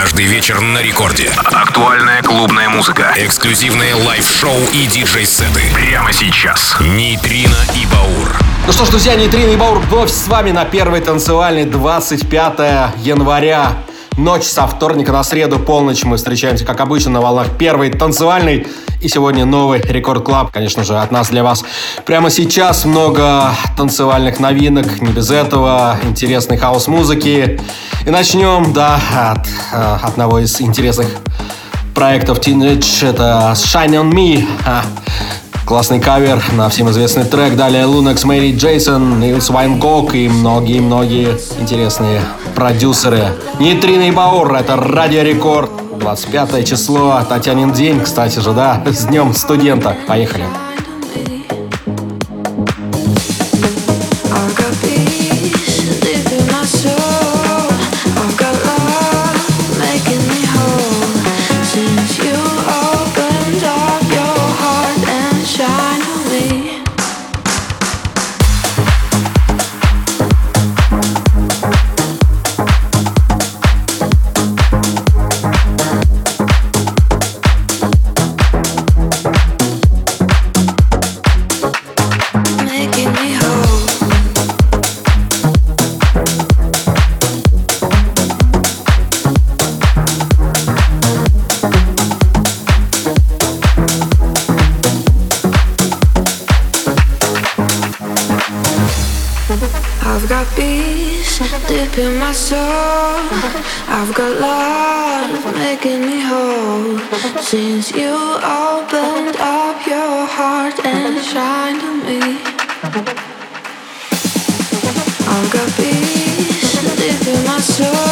Каждый вечер на рекорде. Актуальная клубная музыка. Эксклюзивные лайв-шоу и диджей-сеты. Прямо сейчас. Нейтрино и Баур. Ну что ж, друзья, Нейтрино и Баур вновь с вами на первой танцевальной 25 января. Ночь со вторника на среду, полночь мы встречаемся, как обычно, на волнах первой танцевальной. И сегодня новый Рекорд Клаб, конечно же, от нас для вас. Прямо сейчас много танцевальных новинок, не без этого, интересной хаос-музыки. И начнем, да, от э, одного из интересных проектов Teenage, это Shine On Me. Классный кавер на всем известный трек. Далее Lunex, Мэри Джейсон, Нилс Вайнгок и многие-многие интересные продюсеры. Нейтрино Баур, это Радио Рекорд. 25 число, Татьянин день, кстати же, да, с днем студента. Поехали. I'll go peace deep in my soul.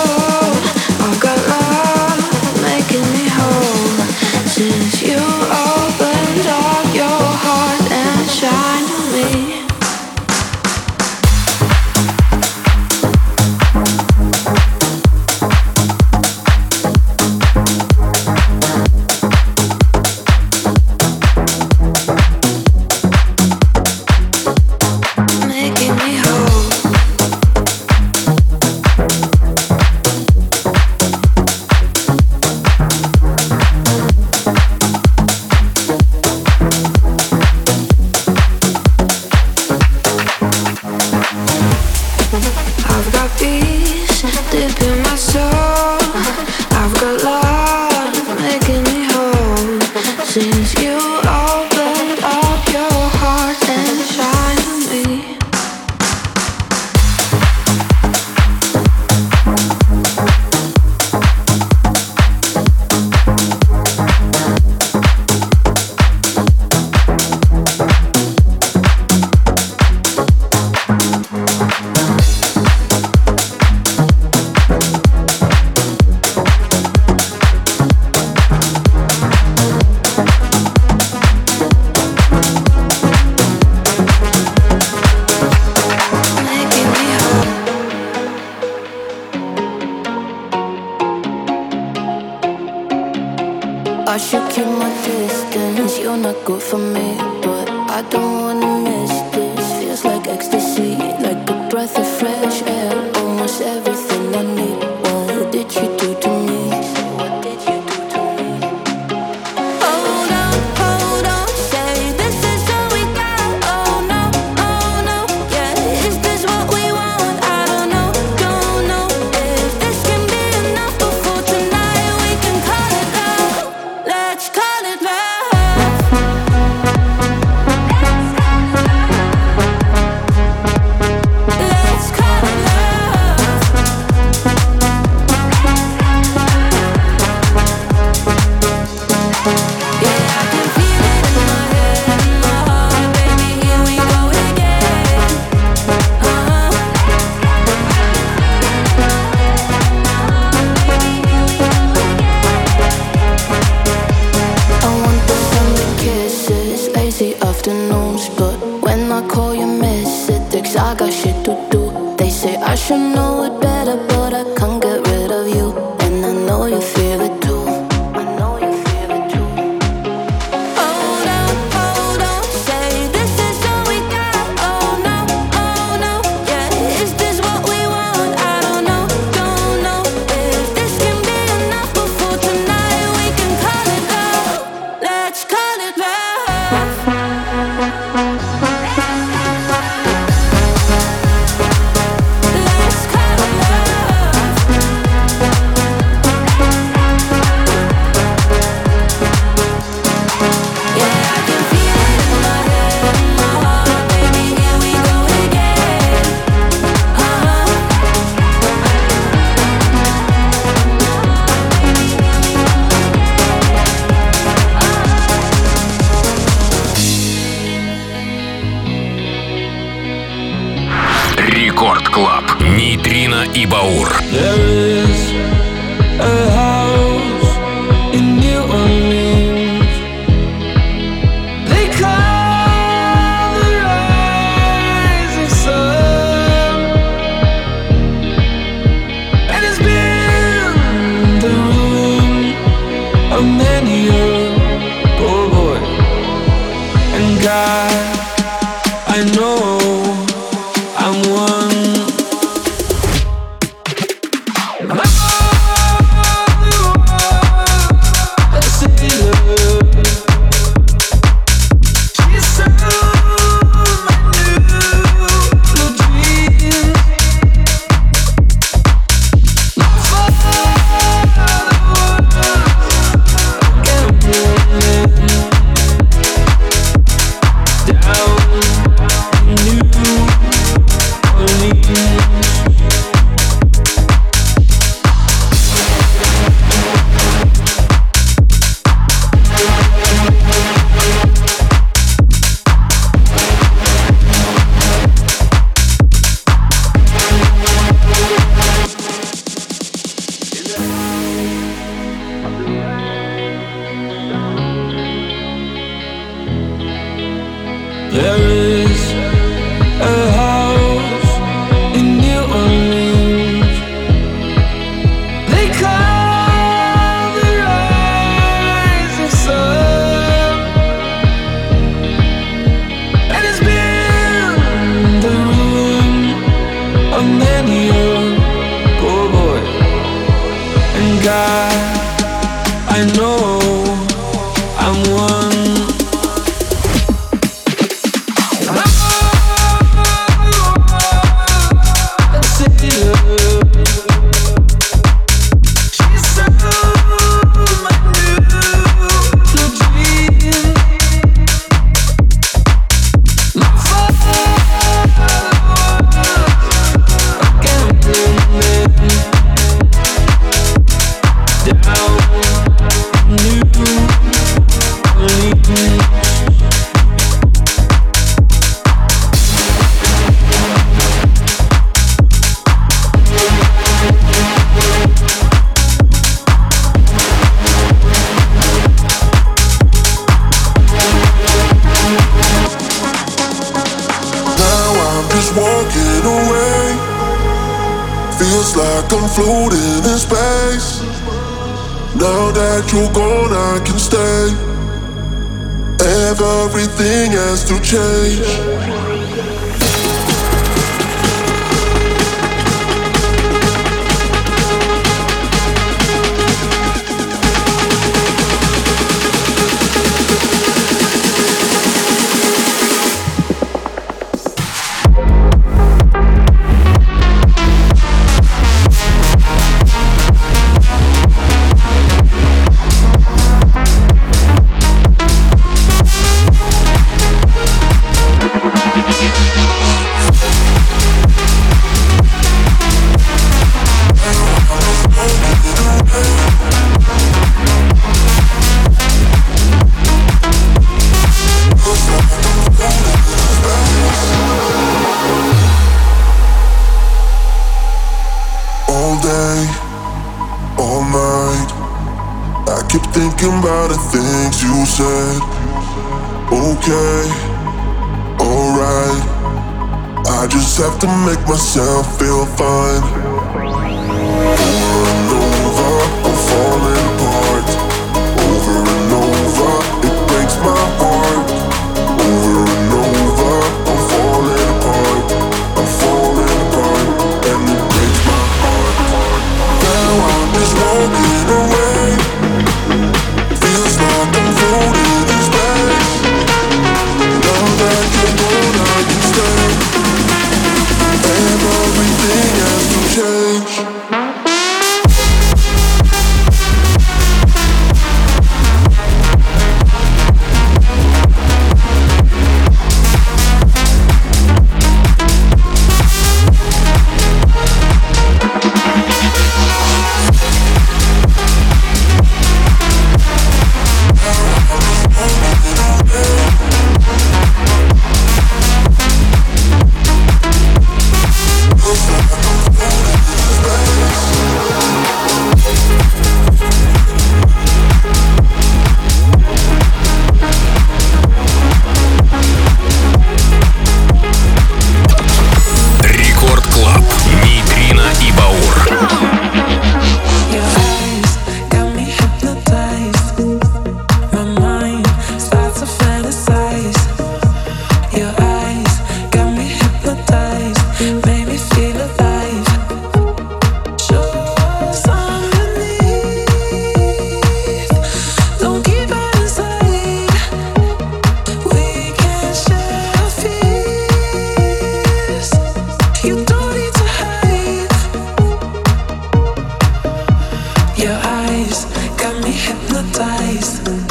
I just have to make myself feel fine. hypnotized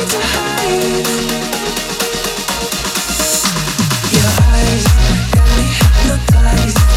Your eyes got me hypnotized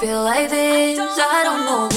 feel like this. I don't know.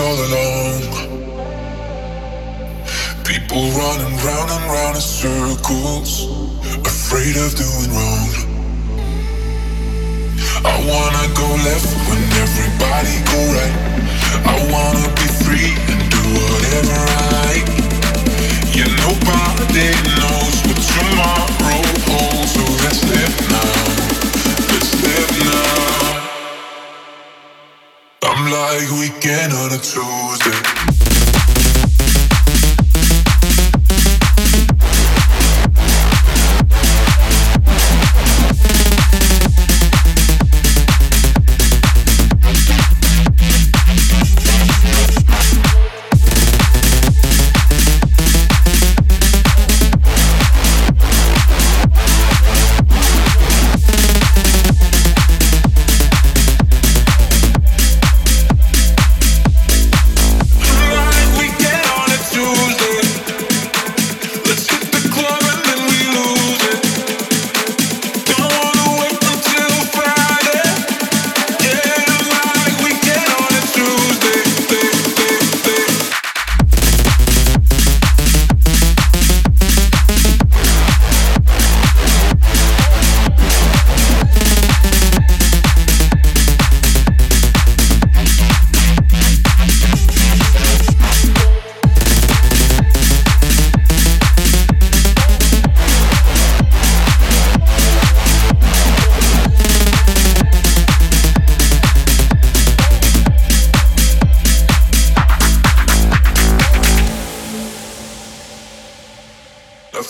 All along. People running round and round in circles, afraid of doing wrong. I wanna go left when everybody go right. I wanna be free and do whatever I like. Yeah, nobody knows what tomorrow holds, so let's live now. like weekend on a Tuesday.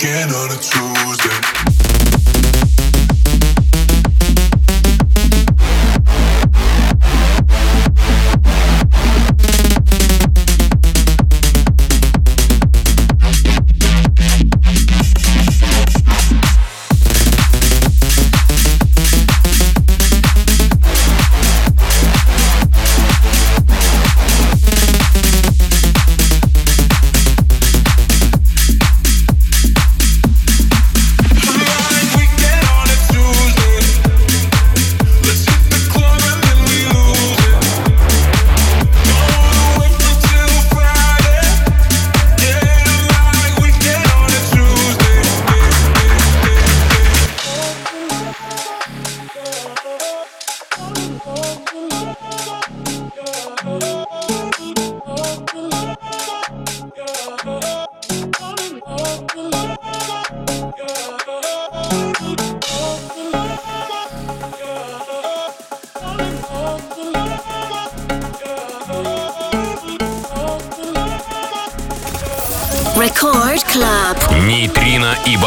weekend on a Tuesday.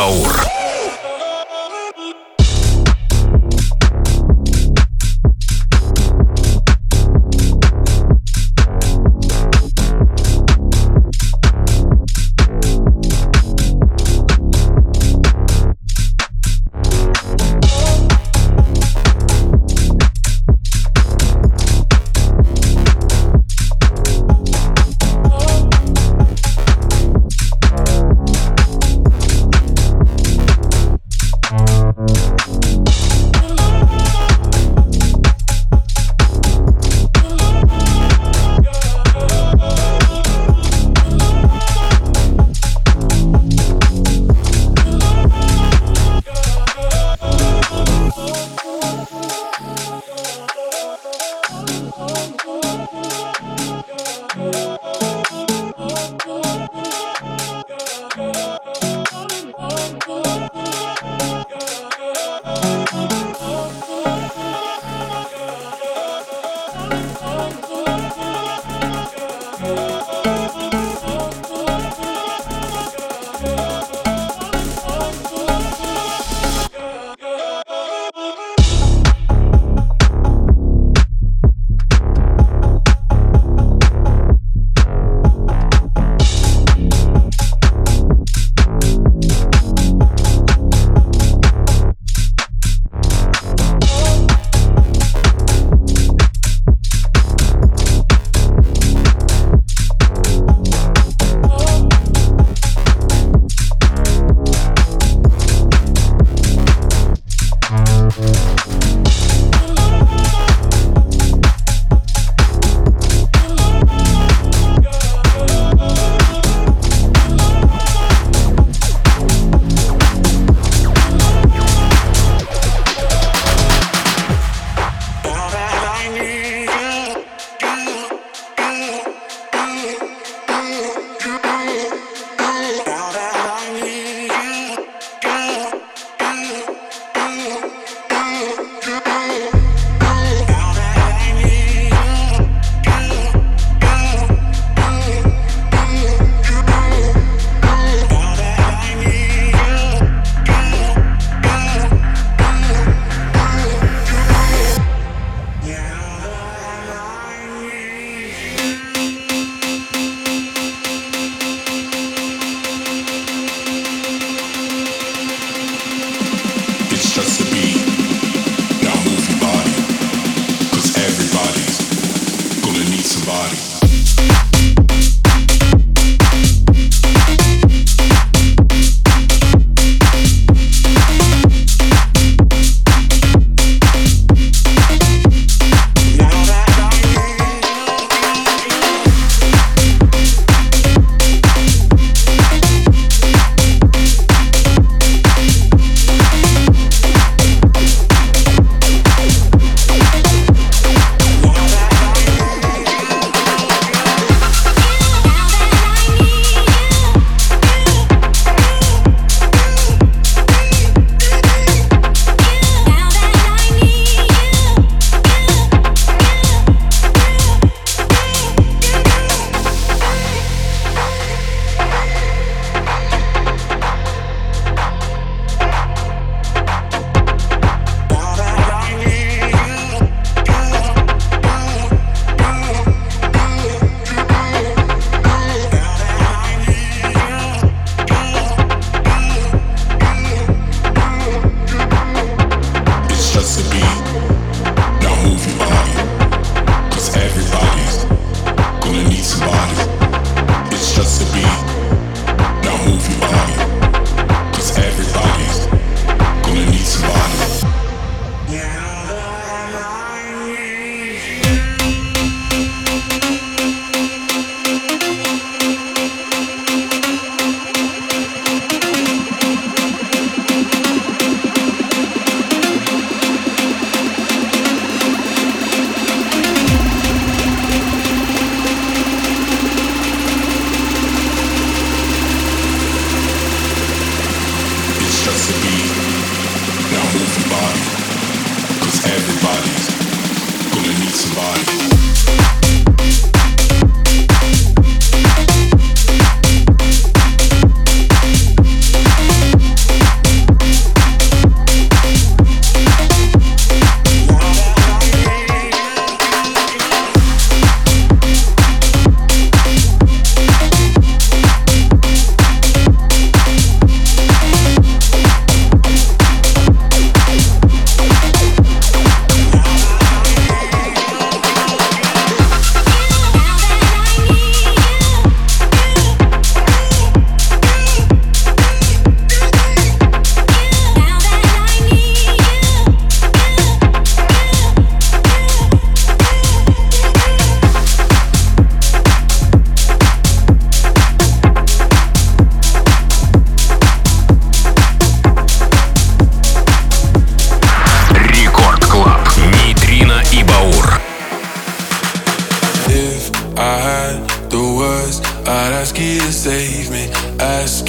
Баур.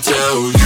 tell you.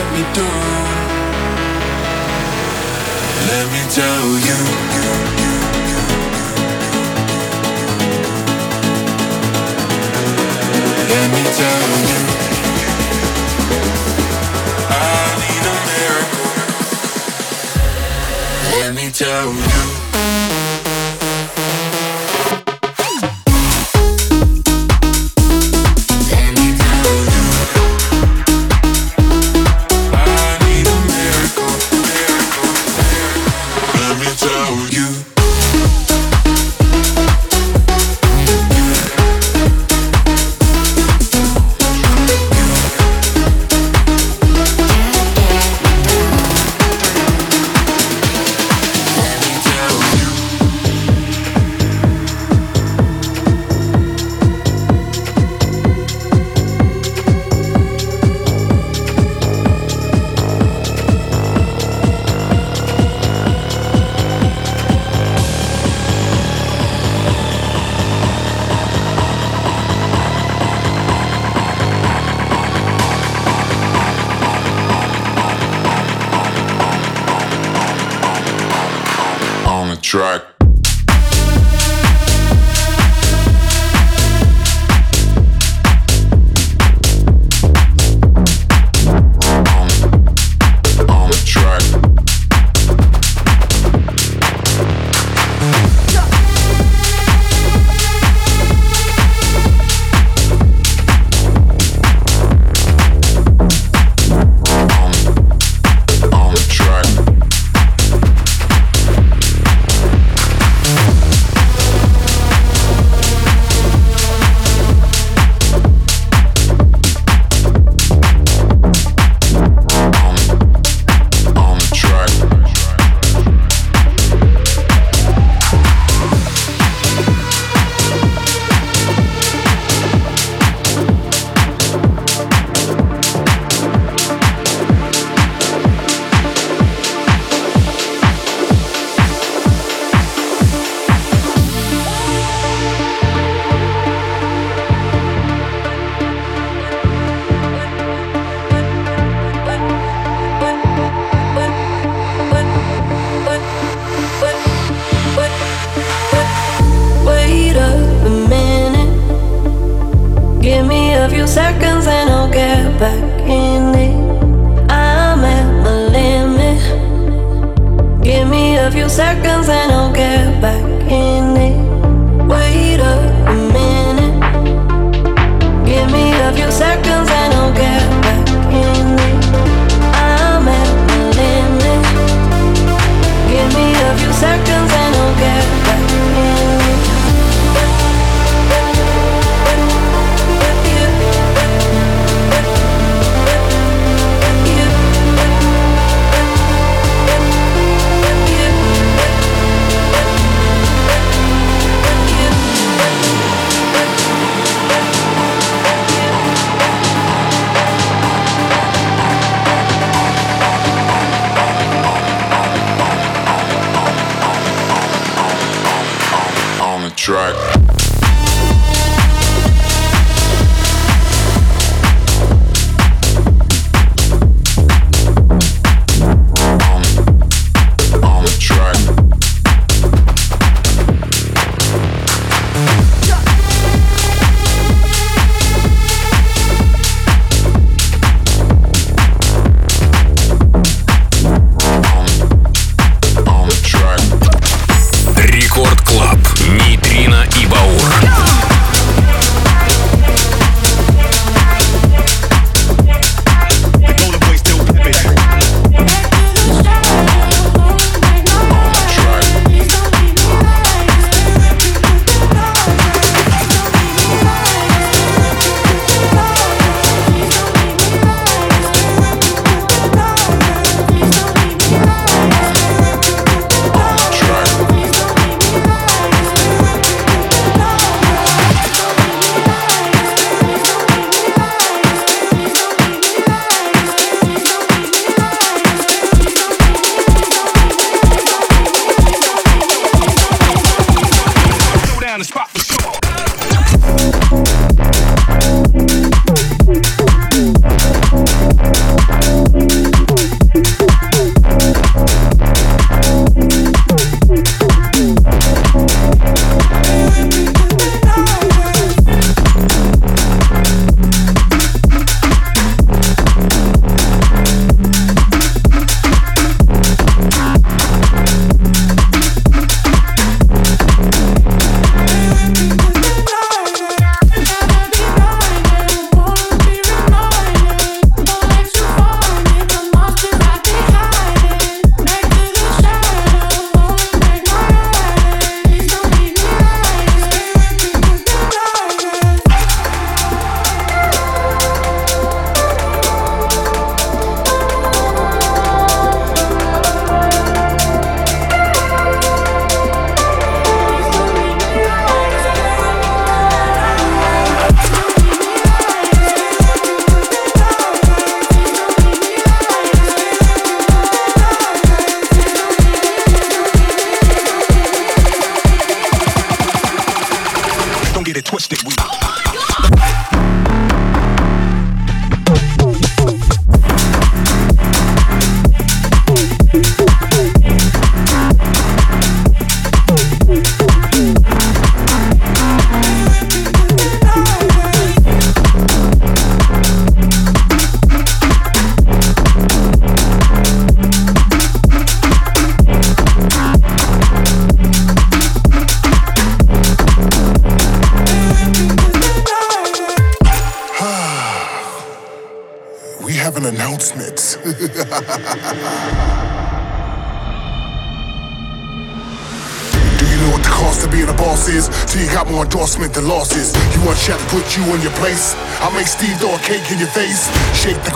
let me do. Let me tell you. Let me tell you. I need a miracle. Let me tell you.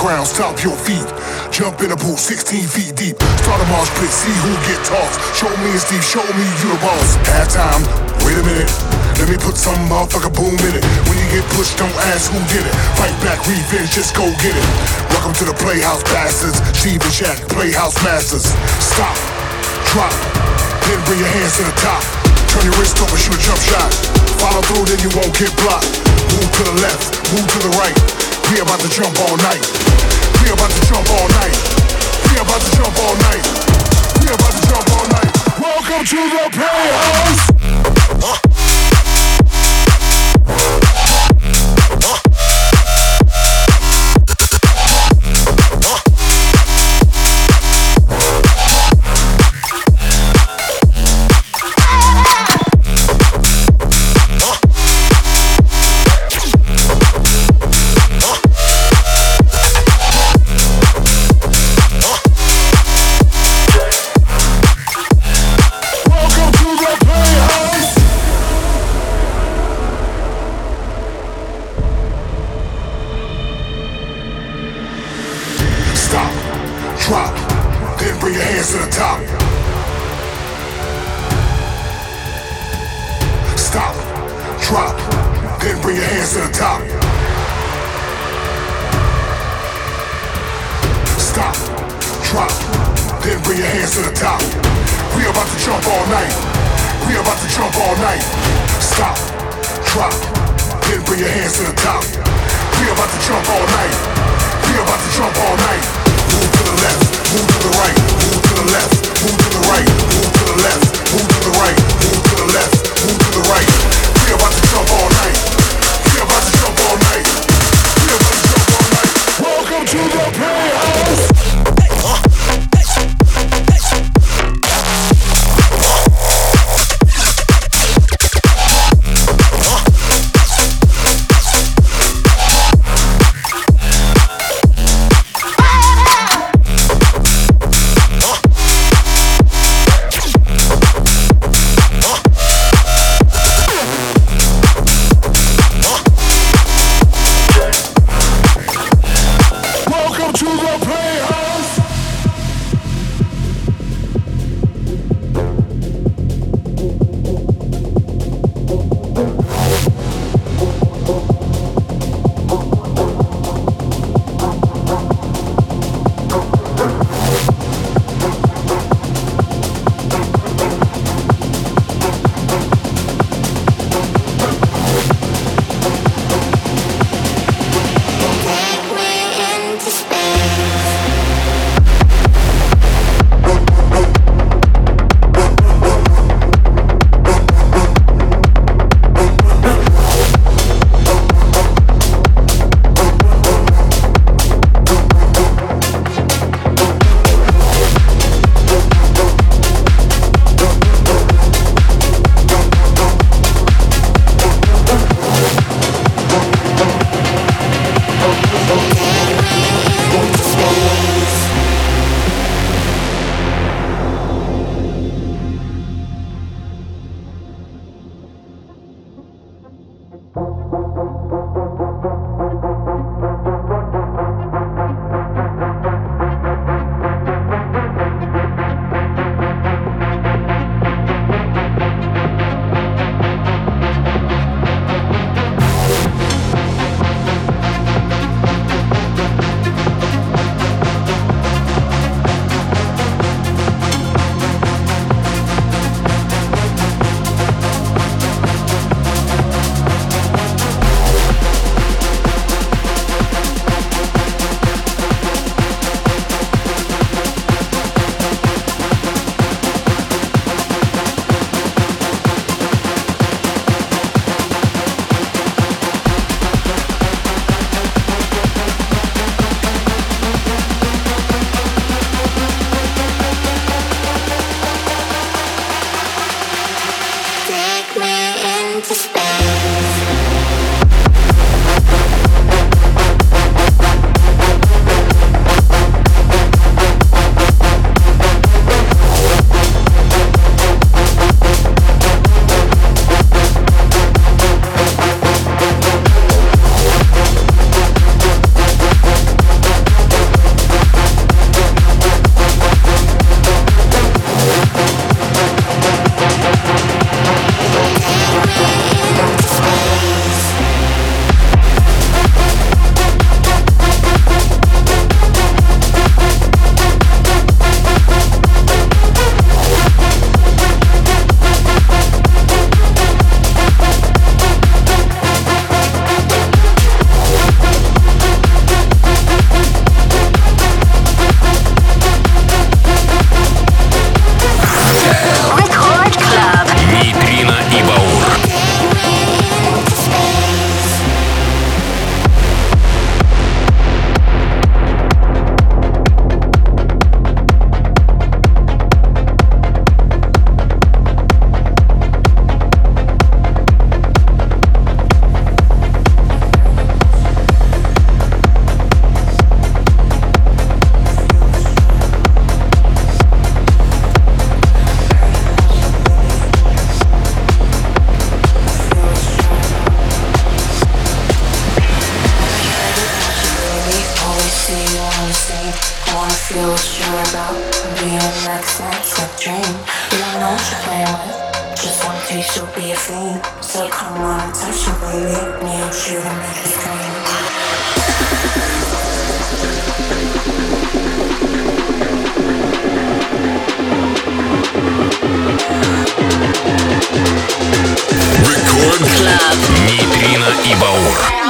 Ground, stomp your feet. Jump in a pool 16 feet deep. Start a march pit, see who get tossed. Show me and Steve, show me you the boss. Half time, wait a minute. Let me put some motherfucker boom in it. When you get pushed, don't ask who did it. Fight back, revenge, just go get it. Welcome to the Playhouse Bastards. Steve and Shaq, Playhouse Masters. Stop, drop, then bring your hands to the top. Turn your wrist over, shoot a jump shot. Follow through, then you won't get blocked. Move to the left, move to the right. We about to jump all night. About to jump all night. We about to jump all night. We about to jump all night. Welcome to the playhouse.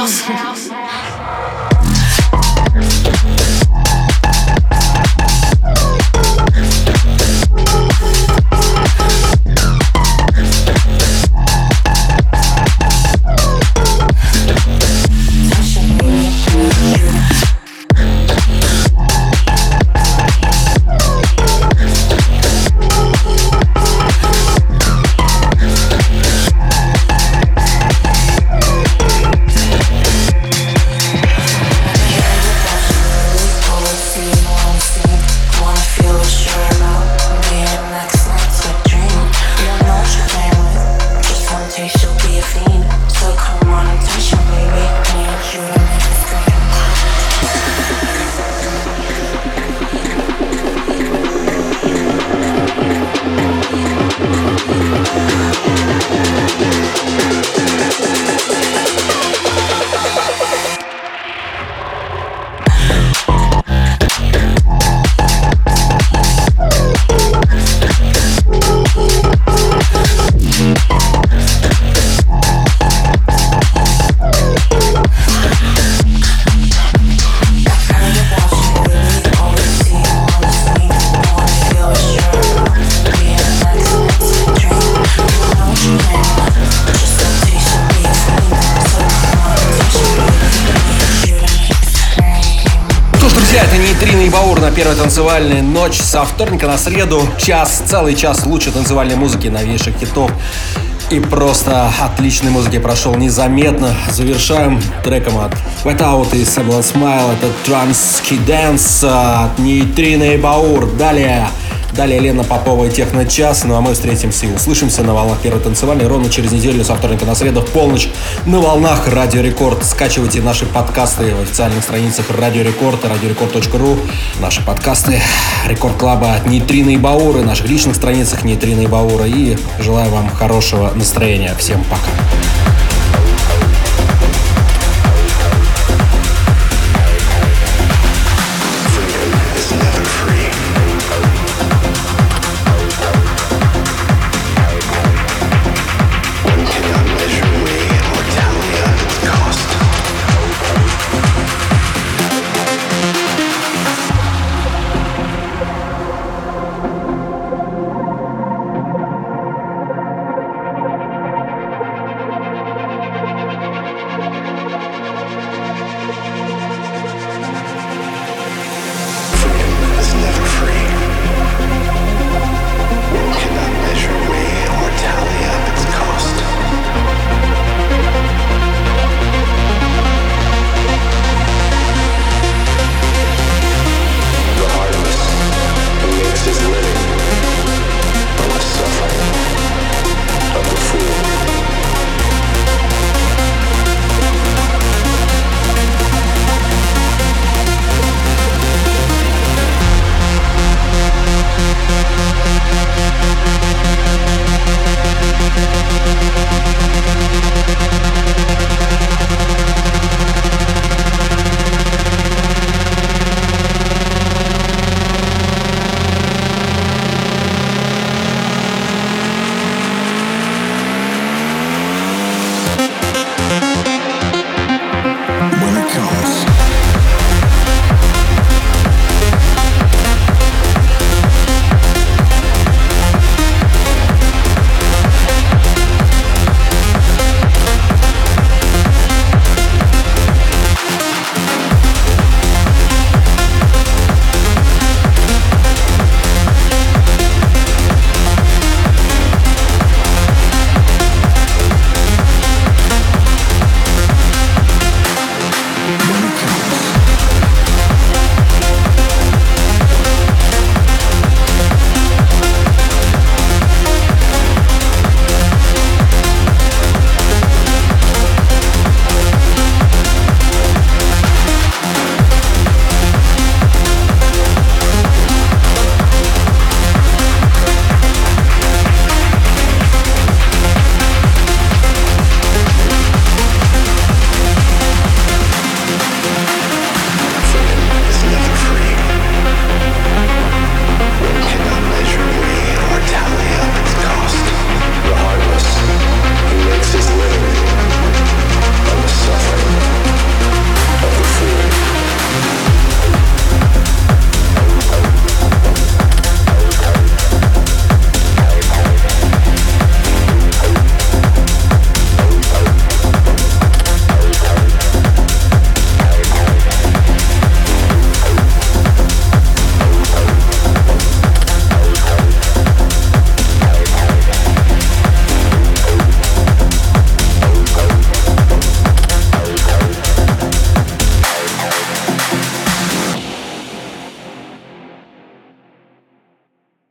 Yeah. Со вторника на среду. Час, целый час лучшей танцевальной музыки, новейших хитов. И просто отличной музыки прошел незаметно. Завершаем треком от Wet Out и Samuel Smile. Это Transky Dance от Нейтрина и Баур. Далее Далее Лена Попова и Техно-час. Ну а мы встретимся и услышимся на волнах первой танцевальной ровно через неделю со вторника на среду в полночь на волнах Радио Рекорд. Скачивайте наши подкасты в официальных страницах Радио Рекорд, радиорекорд.ру, наши подкасты Рекорд Клаба Нейтрина и Баура, наших личных страницах Нейтрина и Баура. И желаю вам хорошего настроения. Всем пока.